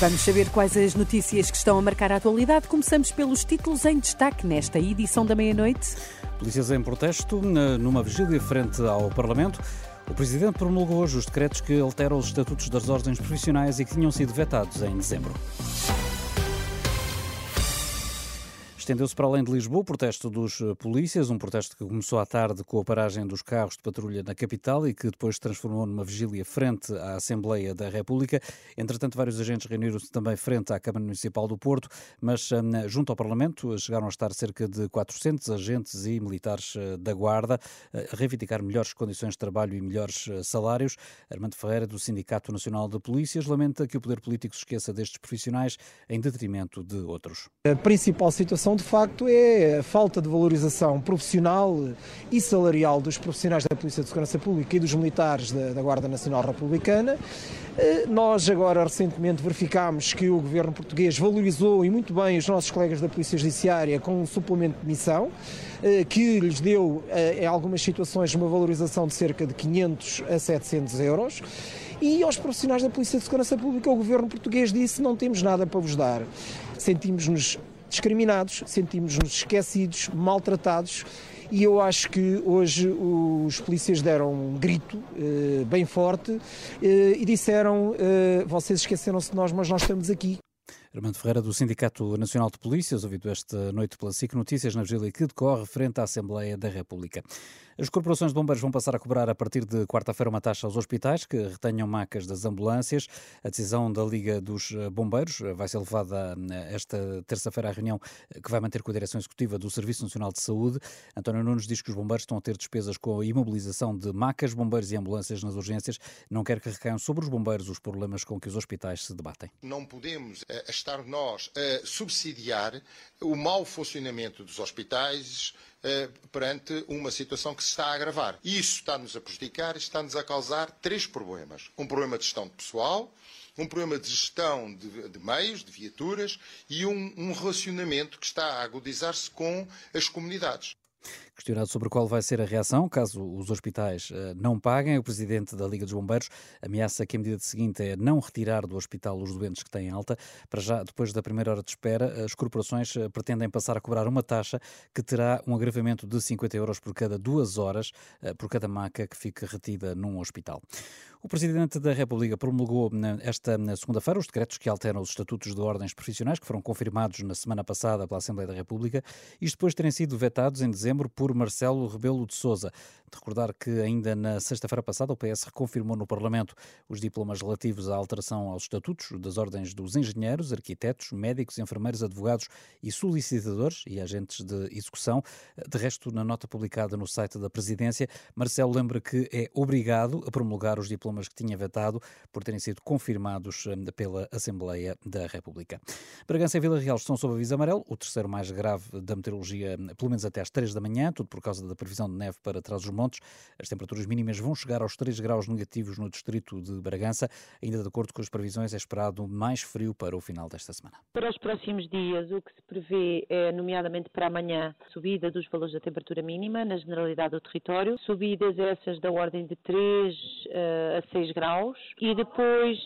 Vamos saber quais as notícias que estão a marcar a atualidade. Começamos pelos títulos em destaque nesta edição da meia-noite. Polícias em protesto numa vigília frente ao Parlamento. O Presidente promulgou hoje os decretos que alteram os estatutos das ordens profissionais e que tinham sido vetados em dezembro. Estendeu-se para além de Lisboa o protesto dos eh, polícias, um protesto que começou à tarde com a paragem dos carros de patrulha na capital e que depois se transformou numa vigília frente à Assembleia da República. Entretanto, vários agentes reuniram-se também frente à Câmara Municipal do Porto, mas hum, junto ao Parlamento chegaram a estar cerca de 400 agentes e militares eh, da Guarda a reivindicar melhores condições de trabalho e melhores eh, salários. Armando Ferreira, do Sindicato Nacional de Polícias, lamenta que o poder político se esqueça destes profissionais em detrimento de outros. A principal situação de facto é a falta de valorização profissional e salarial dos profissionais da Polícia de Segurança Pública e dos militares da, da Guarda Nacional Republicana. Eh, nós agora recentemente verificámos que o governo português valorizou e muito bem os nossos colegas da Polícia Judiciária com um suplemento de missão eh, que lhes deu eh, em algumas situações uma valorização de cerca de 500 a 700 euros. E aos profissionais da Polícia de Segurança Pública, o governo português disse: não temos nada para vos dar. Sentimos-nos discriminados, sentimos-nos esquecidos, maltratados e eu acho que hoje os polícias deram um grito eh, bem forte eh, e disseram: eh, vocês esqueceram-se de nós, mas nós estamos aqui. Armando Ferreira, do Sindicato Nacional de Polícias, ouvido esta noite pela SIC Notícias na vigília que decorre frente à Assembleia da República. As corporações de bombeiros vão passar a cobrar a partir de quarta-feira uma taxa aos hospitais que retenham macas das ambulâncias. A decisão da Liga dos Bombeiros vai ser levada eh, esta terça-feira à reunião que vai manter com a Direção Executiva do Serviço Nacional de Saúde. António Nunes diz que os bombeiros estão a ter despesas com a imobilização de macas, bombeiros e ambulâncias nas urgências. Não quer que recaiam sobre os bombeiros os problemas com que os hospitais se debatem. Não podemos estar nós a subsidiar o mau funcionamento dos hospitais, eh, perante uma situação que se está a agravar. E isso está-nos a prejudicar, está-nos a causar três problemas. Um problema de gestão de pessoal, um problema de gestão de, de meios, de viaturas e um, um relacionamento que está a agudizar-se com as comunidades. Questionado sobre qual vai ser a reação caso os hospitais uh, não paguem, o presidente da Liga dos Bombeiros ameaça que a medida seguinte é não retirar do hospital os doentes que têm alta. Para já, depois da primeira hora de espera, as corporações uh, pretendem passar a cobrar uma taxa que terá um agravamento de 50 euros por cada duas horas, uh, por cada maca que fique retida num hospital. O Presidente da República promulgou esta segunda-feira os decretos que alteram os estatutos de ordens profissionais que foram confirmados na semana passada pela Assembleia da República, isto depois de terem sido vetados em dezembro por Marcelo Rebelo de Sousa. De recordar que ainda na sexta-feira passada o PS reconfirmou no Parlamento os diplomas relativos à alteração aos estatutos das ordens dos engenheiros, arquitetos, médicos, enfermeiros, advogados e solicitadores e agentes de execução. De resto, na nota publicada no site da Presidência, Marcelo lembra que é obrigado a promulgar os diplomas que tinha vetado por terem sido confirmados hum, pela Assembleia da República. Bragança e Vila Real estão sob aviso amarelo, o terceiro mais grave da meteorologia, pelo menos até às 3 da manhã, tudo por causa da previsão de neve para trás dos montes. As temperaturas mínimas vão chegar aos 3 graus negativos no distrito de Bragança. Ainda de acordo com as previsões, é esperado mais frio para o final desta semana. Para os próximos dias, o que se prevê é, nomeadamente para amanhã, subida dos valores da temperatura mínima na generalidade do território, subidas essas da ordem de 3 uh, a 6 graus e depois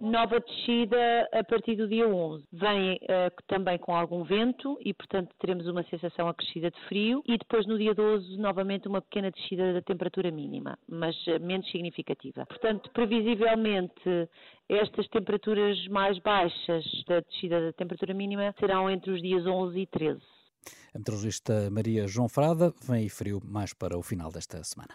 nova descida a partir do dia 11. Vem uh, também com algum vento e, portanto, teremos uma sensação acrescida de frio e depois no dia 12 novamente uma pequena descida da temperatura mínima, mas uh, menos significativa. Portanto, previsivelmente estas temperaturas mais baixas da descida da temperatura mínima serão entre os dias 11 e 13. A meteorologista Maria João Frada vem frio mais para o final desta semana.